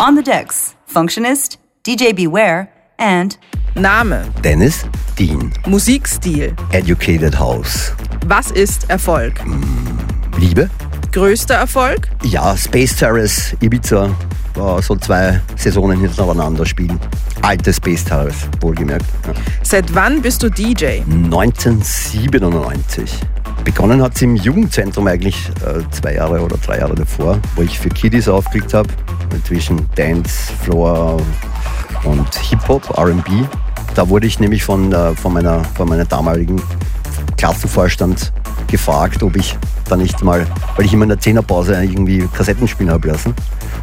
On the decks, Functionist, DJ Beware, and Name, Dennis Dean. Musikstil. Educated House. Was ist Erfolg? Liebe? Größter Erfolg? Ja, Space Terrace, Ibiza. War so zwei Saisonen hintereinander spielen. Alte Space Terrace, wohlgemerkt. Ja. Seit wann bist du DJ? 1997. Begonnen hat es im Jugendzentrum eigentlich äh, zwei Jahre oder drei Jahre davor, wo ich für Kiddies aufgelegt habe. Zwischen Dance, Floor und Hip-Hop, RB. Da wurde ich nämlich von, äh, von, meiner, von meiner damaligen Klassenvorstand gefragt, ob ich da nicht mal, weil ich immer in der Zehnerpause irgendwie Kassetten spielen habe lassen,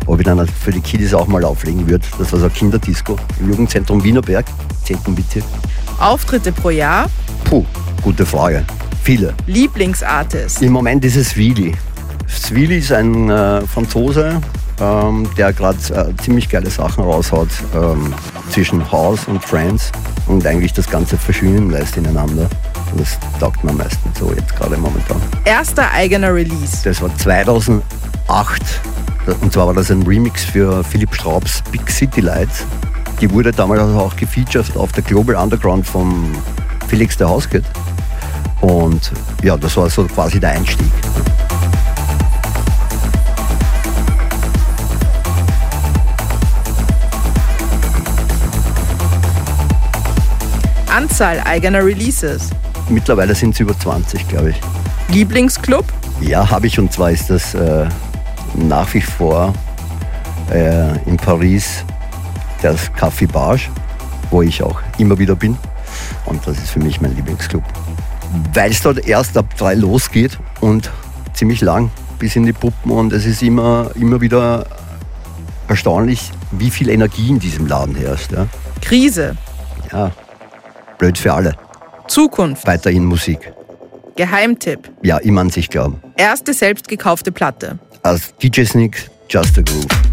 ob ich dann halt für die Kiddies auch mal auflegen würde. Das war so ein Kinderdisco im Jugendzentrum Wienerberg, 10. Bezirk. Auftritte pro Jahr? Puh, gute Frage. Viele. Lieblingsartist? Im Moment ist es Swili. Swili ist ein äh, Franzose, ähm, der gerade äh, ziemlich geile Sachen raushaut ähm, zwischen House und Trance und eigentlich das Ganze verschwimmen lässt ineinander. Das taugt mir am meisten so jetzt gerade momentan. Erster eigener Release? Das war 2008 und zwar war das ein Remix für Philipp Straubs Big City Lights. Die wurde damals auch gefeatured auf der Global Underground vom Felix der Hauskit. Und ja, das war so quasi der Einstieg. Anzahl eigener Releases? Mittlerweile sind es über 20, glaube ich. Lieblingsclub? Ja, habe ich und zwar ist das äh, nach wie vor äh, in Paris das Café Barge, wo ich auch immer wieder bin. Und das ist für mich mein Lieblingsclub. Weil es dort erst ab drei losgeht und ziemlich lang bis in die Puppen und es ist immer, immer wieder erstaunlich, wie viel Energie in diesem Laden herrscht. Ja, Krise? ja blöd für alle. Zukunft? Weiterhin Musik. Geheimtipp? Ja, immer an sich glauben. Erste selbst gekaufte Platte? Als DJ Sneak, Just a Groove.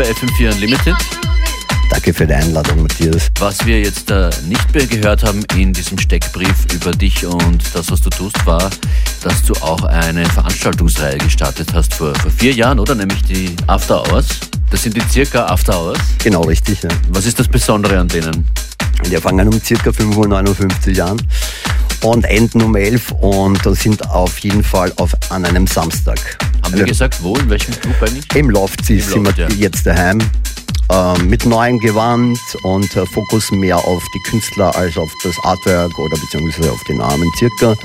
Bei FM4 Unlimited. Danke für die Einladung, Matthias. Was wir jetzt äh, nicht mehr gehört haben in diesem Steckbrief über dich und das, was du tust, war, dass du auch eine Veranstaltungsreihe gestartet hast vor, vor vier Jahren, oder? Nämlich die After Hours. Das sind die circa After Hours. Genau, richtig. Ja. Was ist das Besondere an denen? Die fangen um circa 559 Jahren und enden um 11 und sind auf jeden Fall auf, an einem Samstag. Haben wir gesagt, wo, in welchem Club eigentlich? Im Loft Im sind Loft, wir ja. jetzt daheim. Äh, mit neuem Gewand und äh, Fokus mehr auf die Künstler als auf das Artwork oder beziehungsweise auf den Namen circa.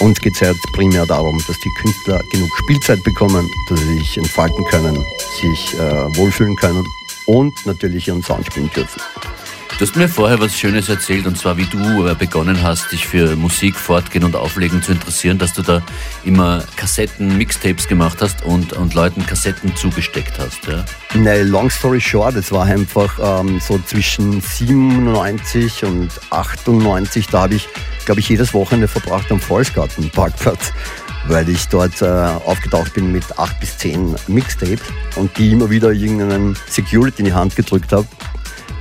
Uns geht es jetzt primär darum, dass die Künstler genug Spielzeit bekommen, dass sie sich entfalten können, sich äh, wohlfühlen können und natürlich ihren Sound spielen dürfen. Du hast mir vorher was Schönes erzählt, und zwar wie du äh, begonnen hast, dich für Musik, Fortgehen und Auflegen zu interessieren, dass du da immer Kassetten, Mixtapes gemacht hast und, und Leuten Kassetten zugesteckt hast. Ja? Ne, long story short, es war einfach ähm, so zwischen 97 und 98, da habe ich, glaube ich, jedes Wochenende verbracht am Volksgarten Parkplatz, weil ich dort äh, aufgetaucht bin mit acht bis zehn Mixtapes und die immer wieder irgendeinen Security in die Hand gedrückt habe,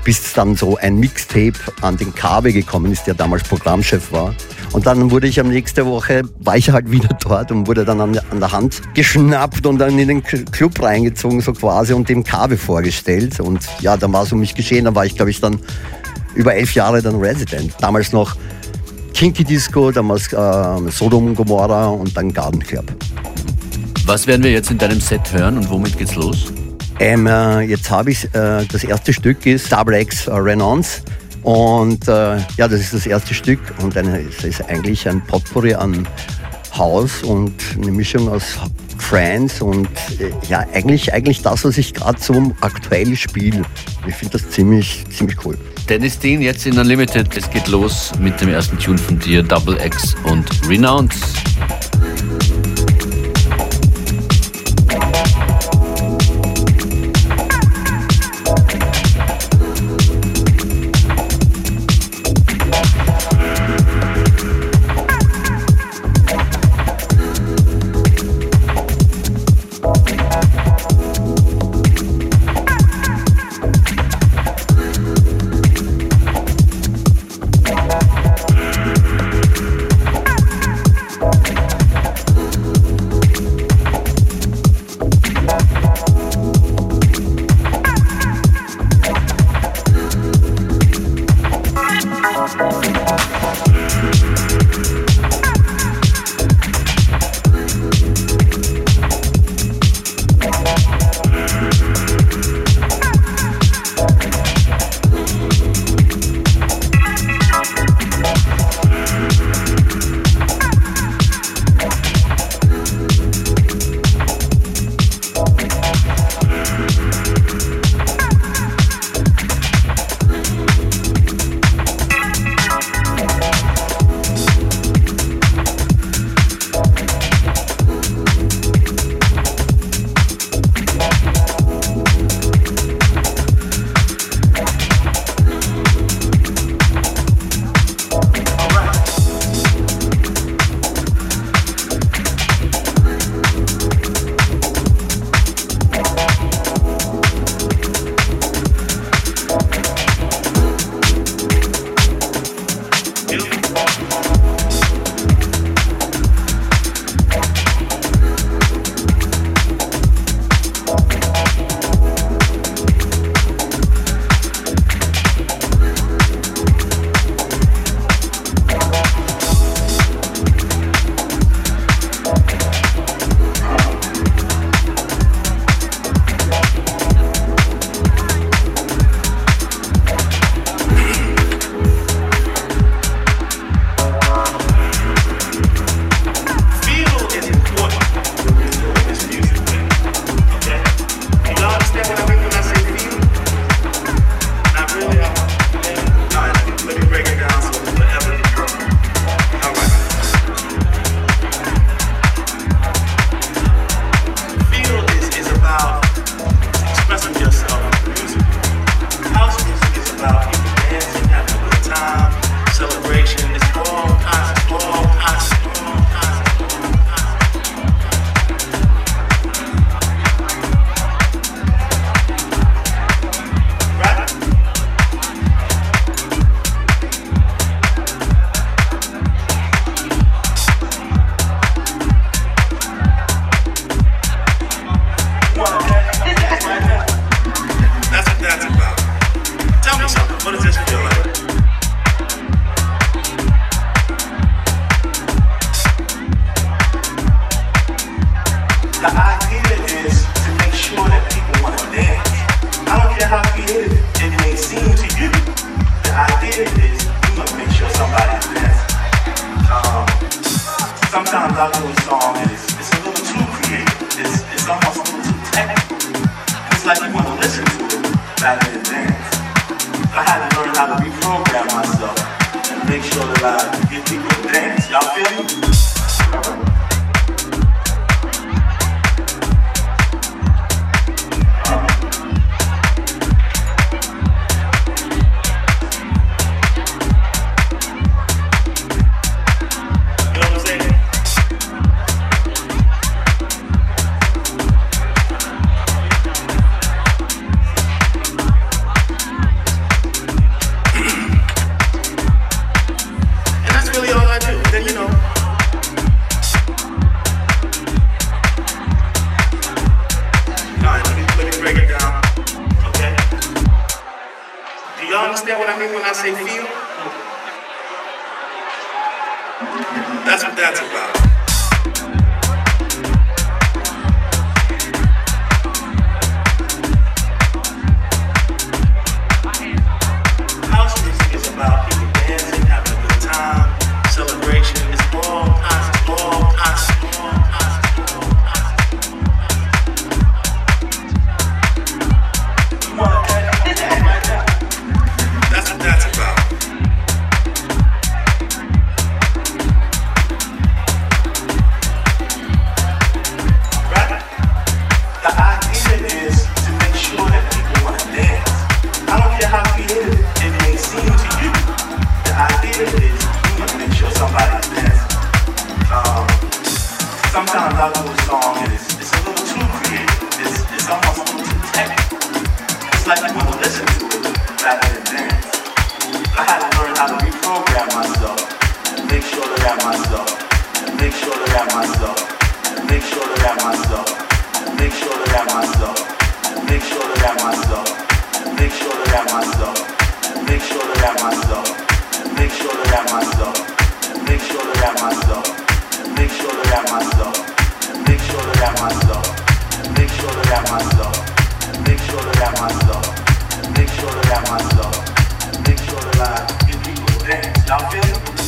bis dann so ein Mixtape an den KW gekommen ist, der damals Programmchef war. Und dann wurde ich am nächste Woche, war ich halt wieder dort und wurde dann an, an der Hand geschnappt und dann in den Club reingezogen, so quasi, und dem KW vorgestellt. Und ja, dann war es um mich geschehen. Dann war ich, glaube ich, dann über elf Jahre dann Resident. Damals noch Kinky Disco, damals äh, Sodom Gomorra und dann Garden Club. Was werden wir jetzt in deinem Set hören und womit geht's los? Ähm, äh, jetzt habe ich, äh, das erste Stück ist Double X äh, Renance. Und äh, ja, das ist das erste Stück und es ist eigentlich ein Potpourri an House und eine Mischung aus Trance und äh, ja, eigentlich, eigentlich das, was ich gerade so aktuell spiele. Ich finde das ziemlich, ziemlich cool. Dennis Dean jetzt in Unlimited. Es geht los mit dem ersten Tune von dir, Double X und Renounce. I had to learn how to reprogram myself and make sure that I get people dance. Y'all feel me? that's about. Make sure that I myself, and make sure that I myself, and make sure that I myself, and make sure that I myself, and make sure that I myself, and make sure that I myself, and make sure that I myself, and make sure that I myself, and make sure that I myself, and make sure that I myself, and make sure that I myself, and make sure that I myself, and make sure that I myself, and make sure that I myself, and make sure that I. Y'all feel me?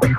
we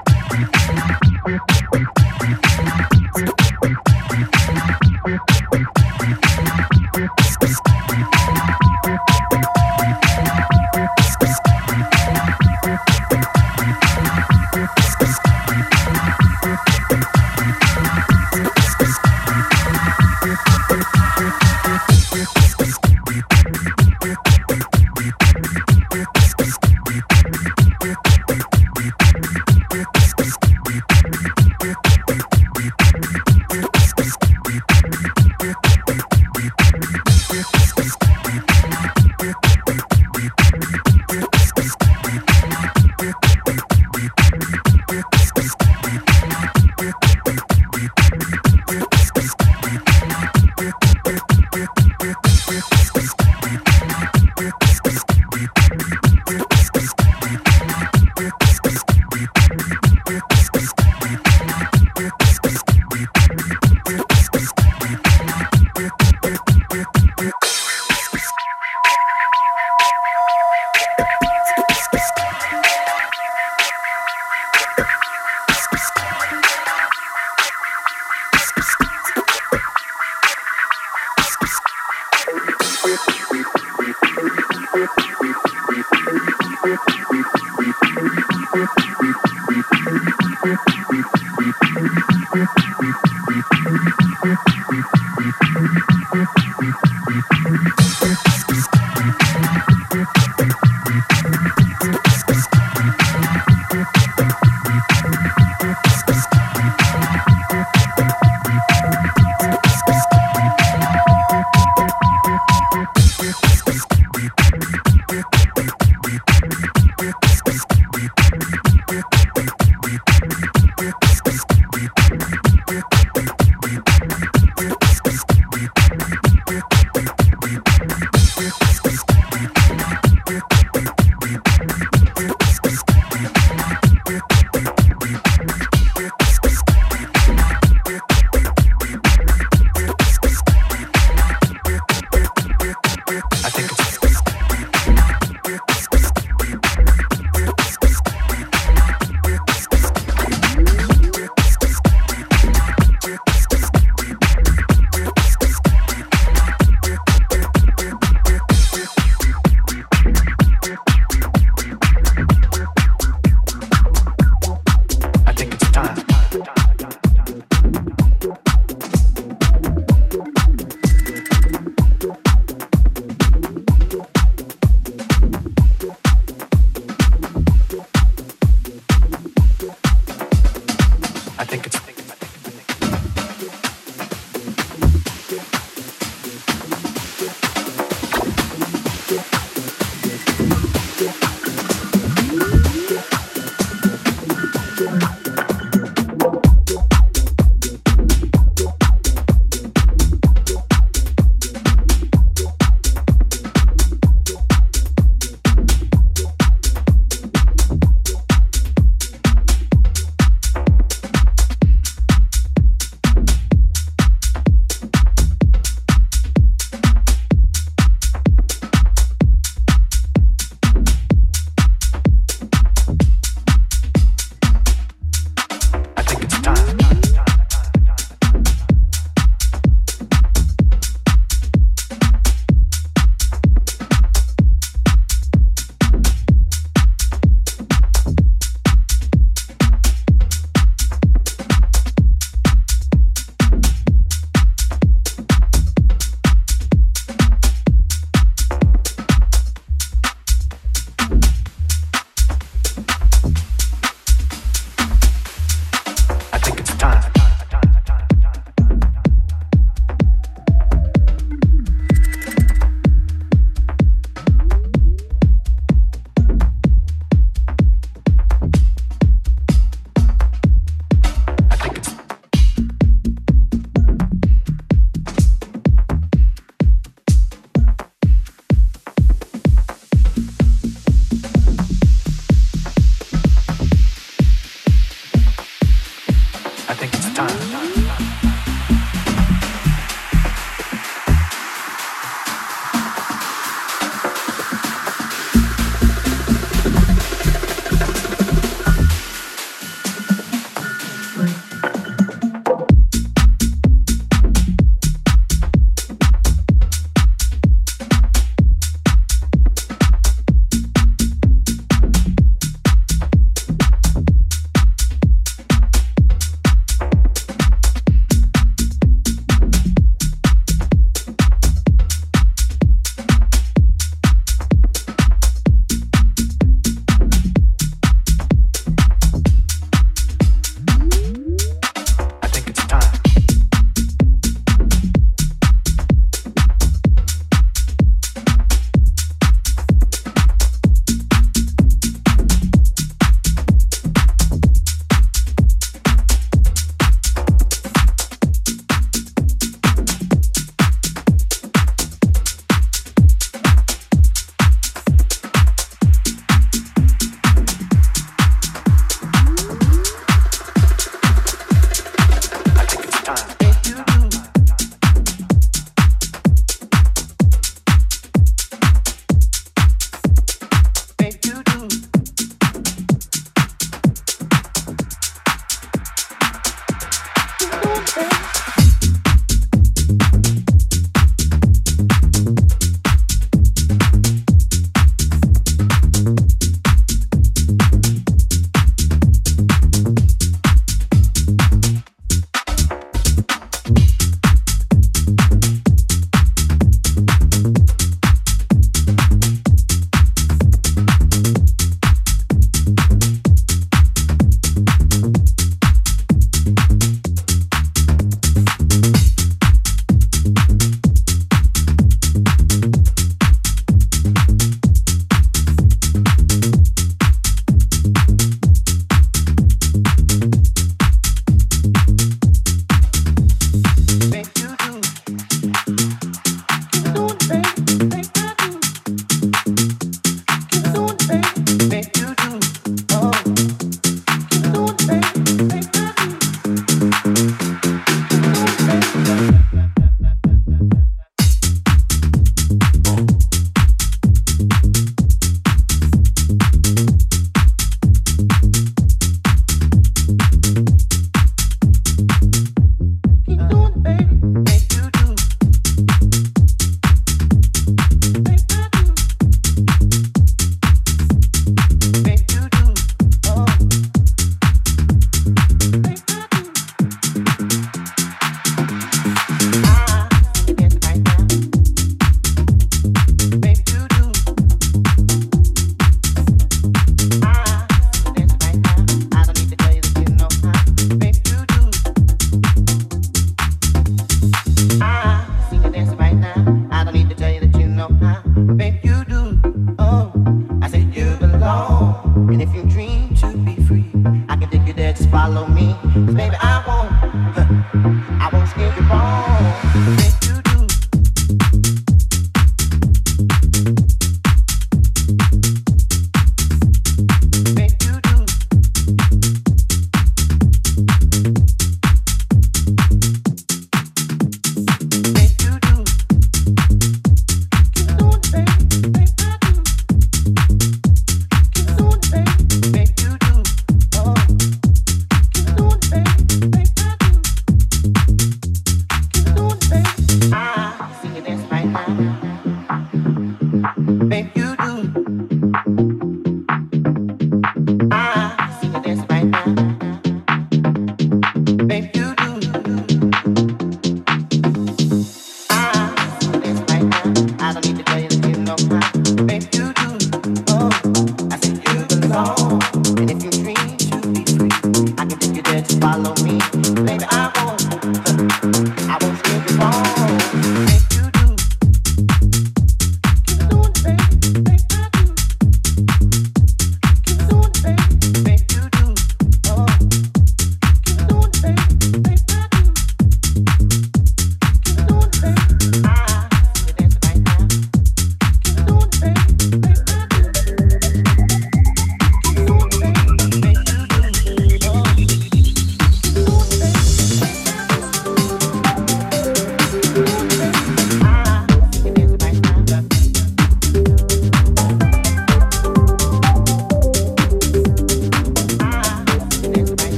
no crime.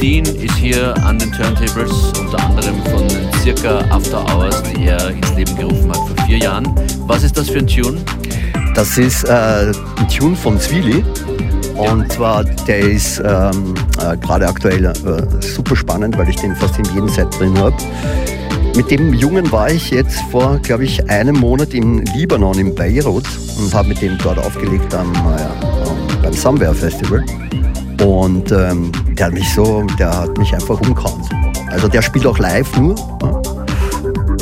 Dean ist hier an den Turntables, unter anderem von circa After Hours, die er ins Leben gerufen hat vor vier Jahren. Was ist das für ein Tune? Das ist äh, ein Tune von Zwili. Und zwar, der ist ähm, äh, gerade aktuell äh, super spannend, weil ich den fast in jedem Set drin habe. Mit dem Jungen war ich jetzt vor, glaube ich, einem Monat im Libanon, in Beirut und habe mit dem dort aufgelegt am, äh, beim Somewhere Festival. Und ähm, der hat mich so, der hat mich einfach umgehauen. Also der spielt auch live nur.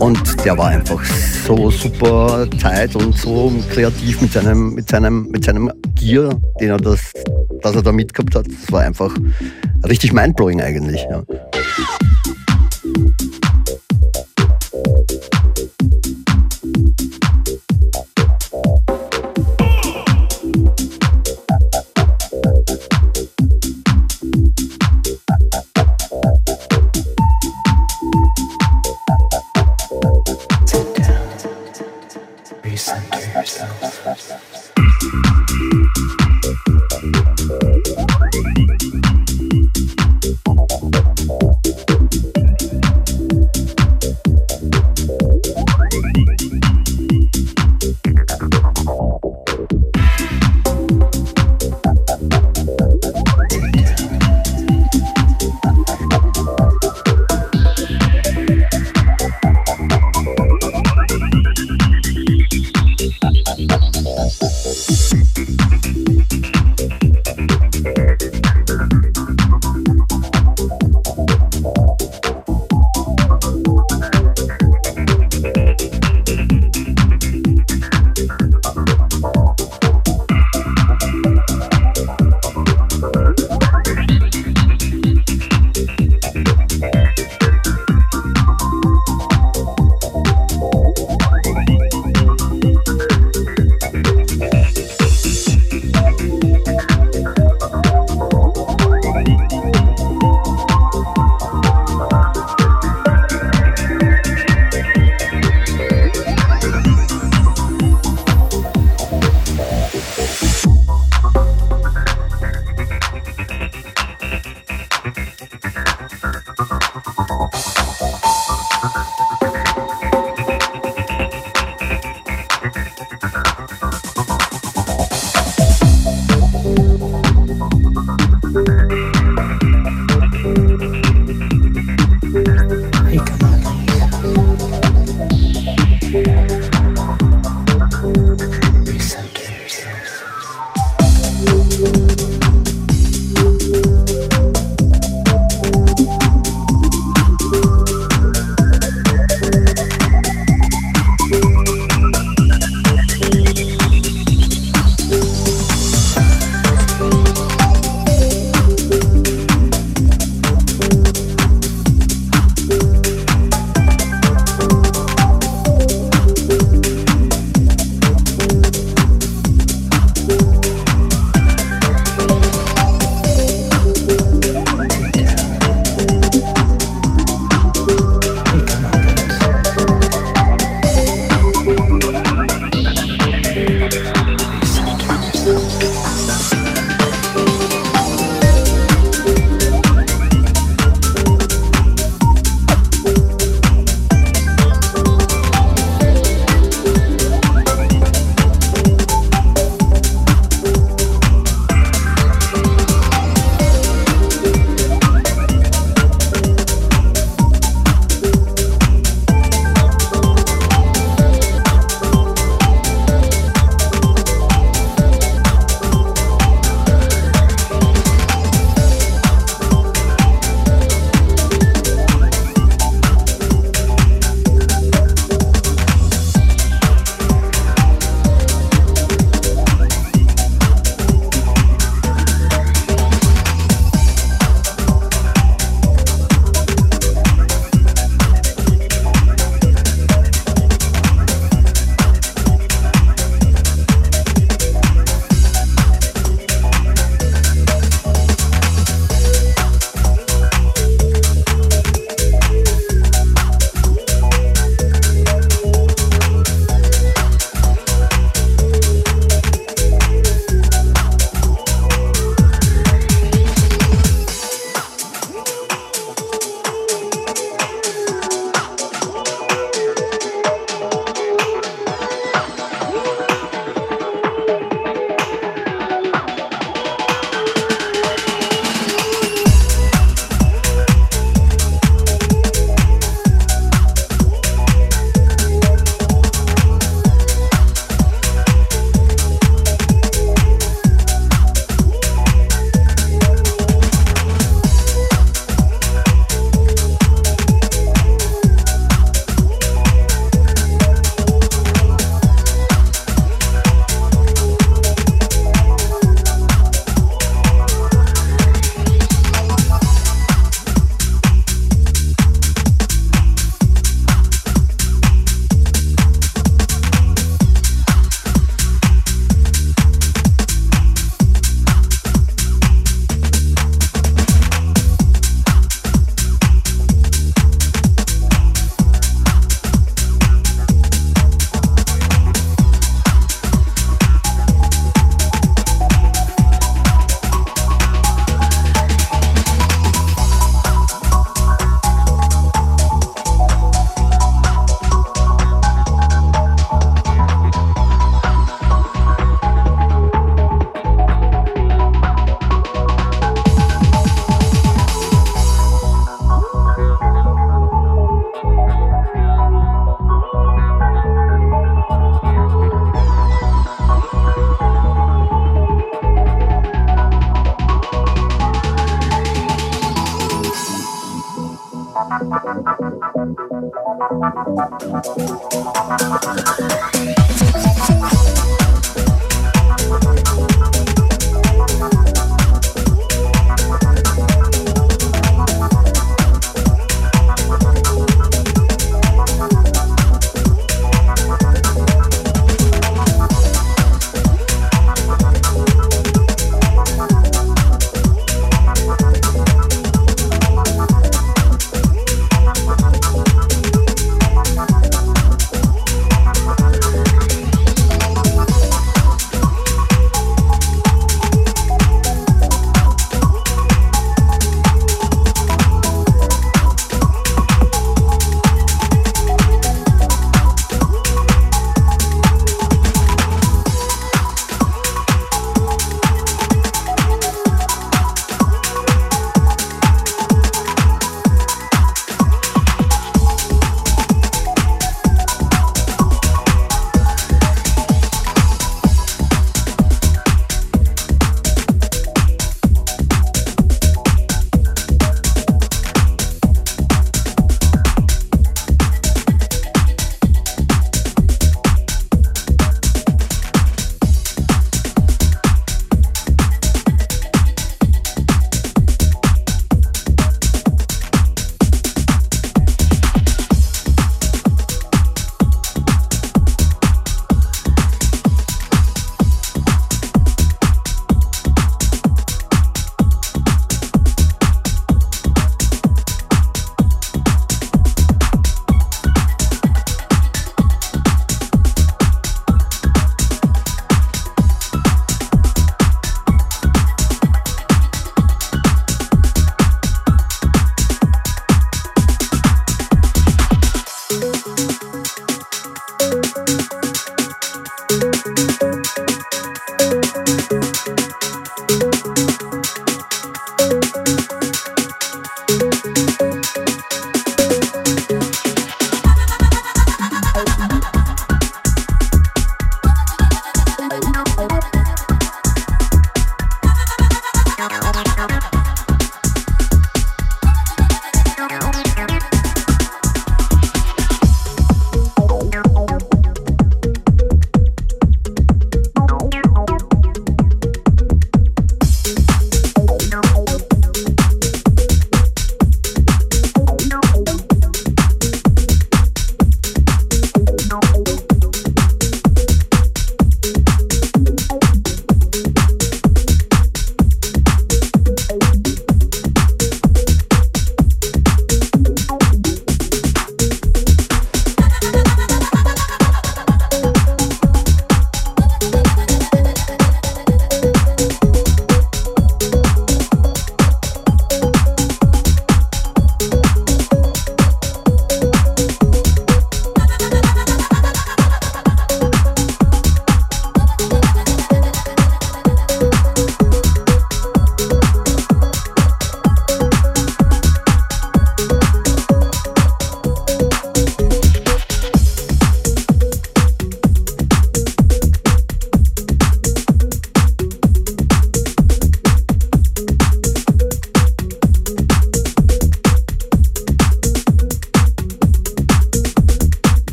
Und der war einfach so super tight und so kreativ mit seinem, mit seinem, mit seinem Gear, den er das, das er da mitgehabt hat. Das war einfach richtig mindblowing eigentlich. Ja.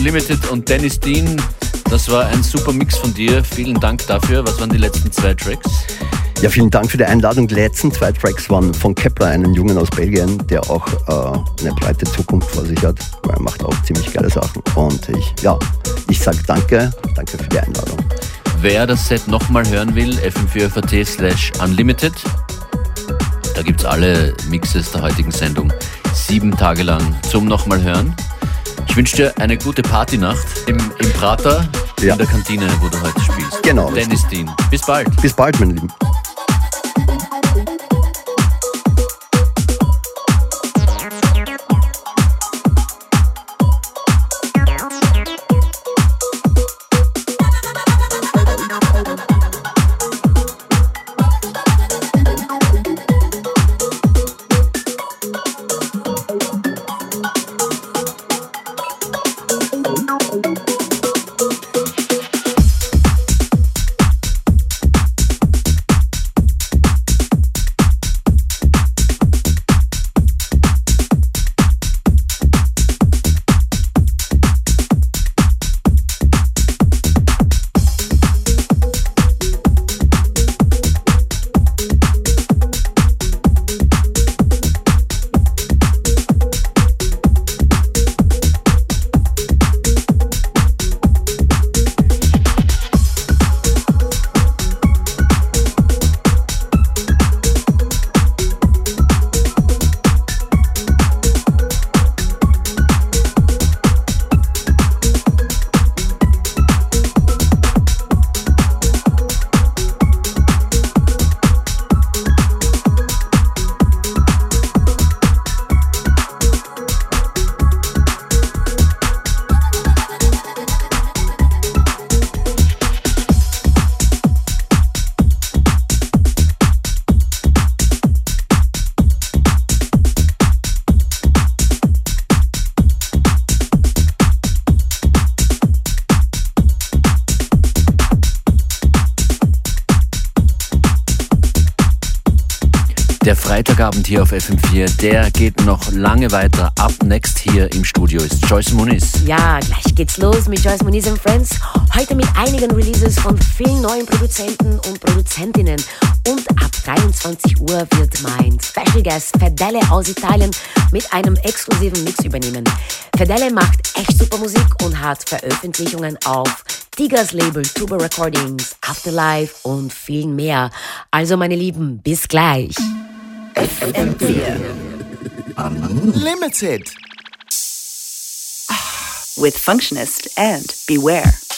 Unlimited und Dennis Dean. Das war ein super Mix von dir. Vielen Dank dafür. Was waren die letzten zwei Tracks? Ja, vielen Dank für die Einladung. Die letzten zwei Tracks waren von Kepler, einem Jungen aus Belgien, der auch äh, eine breite Zukunft vor sich hat. Er macht auch ziemlich geile Sachen. Und ich, ja, ich sage danke, danke für die Einladung. Wer das Set nochmal hören will, fm4.at slash unlimited. Da gibt es alle Mixes der heutigen Sendung sieben Tage lang zum nochmal hören. Ich wünsche dir eine gute Partynacht im, im Prater, Ja. in der Kantine, wo du heute spielst. Genau. Dennis Dean. Bis bald. Bis bald, meine Lieben. Hier auf FM4, der geht noch lange weiter. Up next hier im Studio ist Joyce Muniz. Ja, gleich geht's los mit Joyce Muniz and Friends. Heute mit einigen Releases von vielen neuen Produzenten und Produzentinnen. Und ab 23 Uhr wird mein Special Guest Fedele aus Italien mit einem exklusiven Mix übernehmen. Fedele macht echt super Musik und hat Veröffentlichungen auf Tigers Label, Tuba Recordings, Afterlife und viel mehr. Also meine Lieben, bis gleich. Limited. with Functionist and Beware.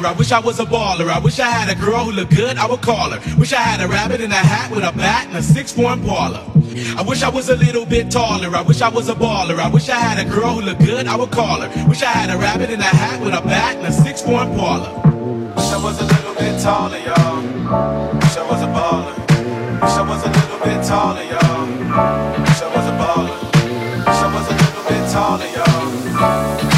Bit. I wish I was a baller. I wish I had a girl who looked good. I would call her. Wish I had a rabbit in a hat with a bat and a six-form parlor. I wish I was a little bit taller. I wish I was a baller. I wish I had a girl who looked good. I would call her. Wish I had a rabbit in a hat with a bat and a six-form parlor. Wish I was a little bit taller, y'all. Wish I was a baller. Wish I was a little bit taller, y'all. Wish I was a baller. Wish I was a little bit taller, y'all.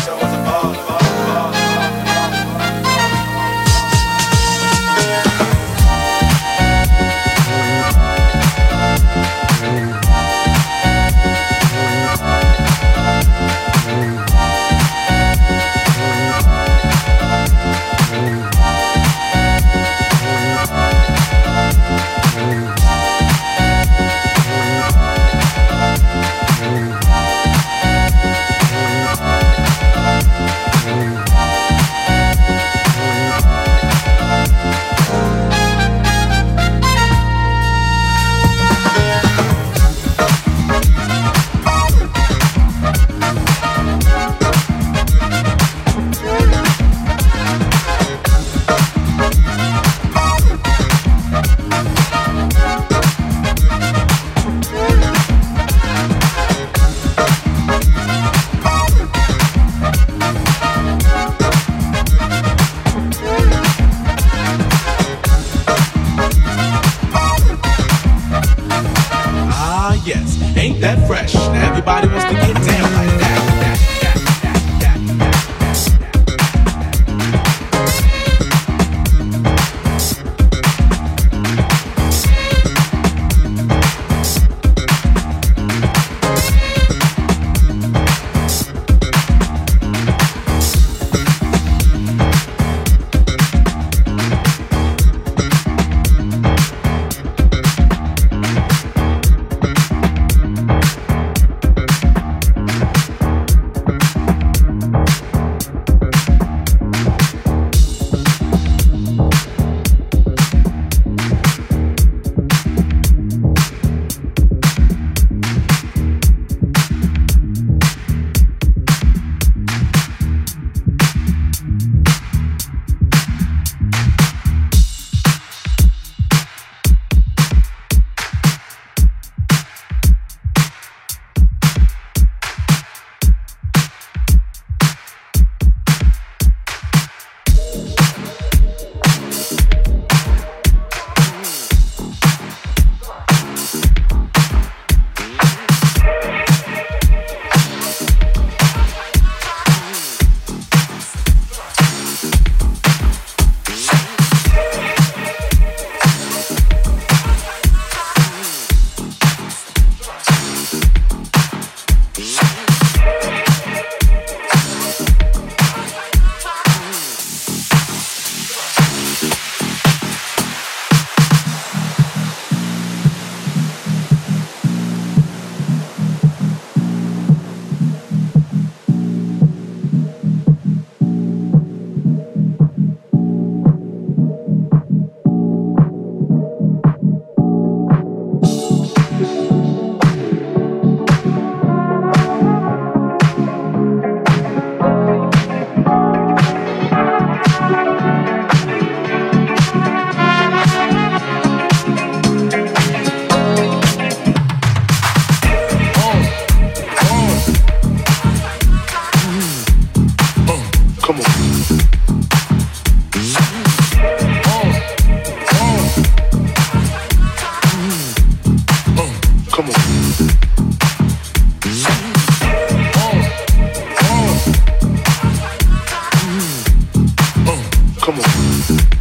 Come on.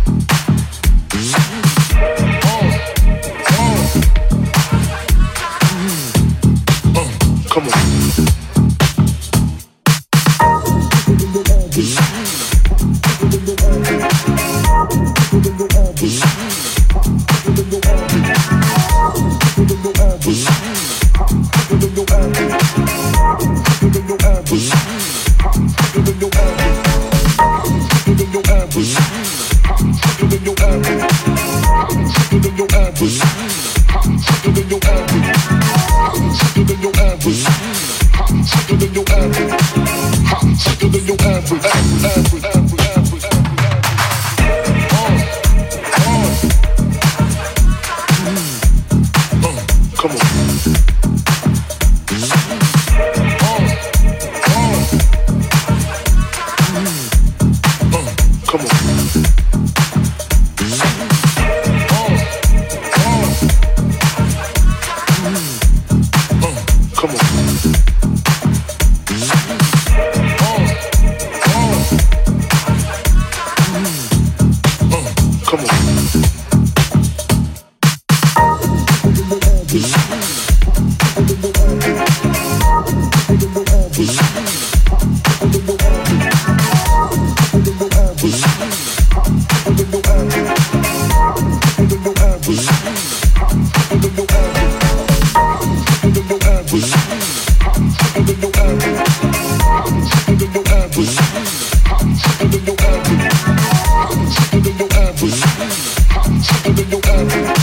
hotter than your average,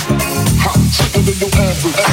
hotter your average.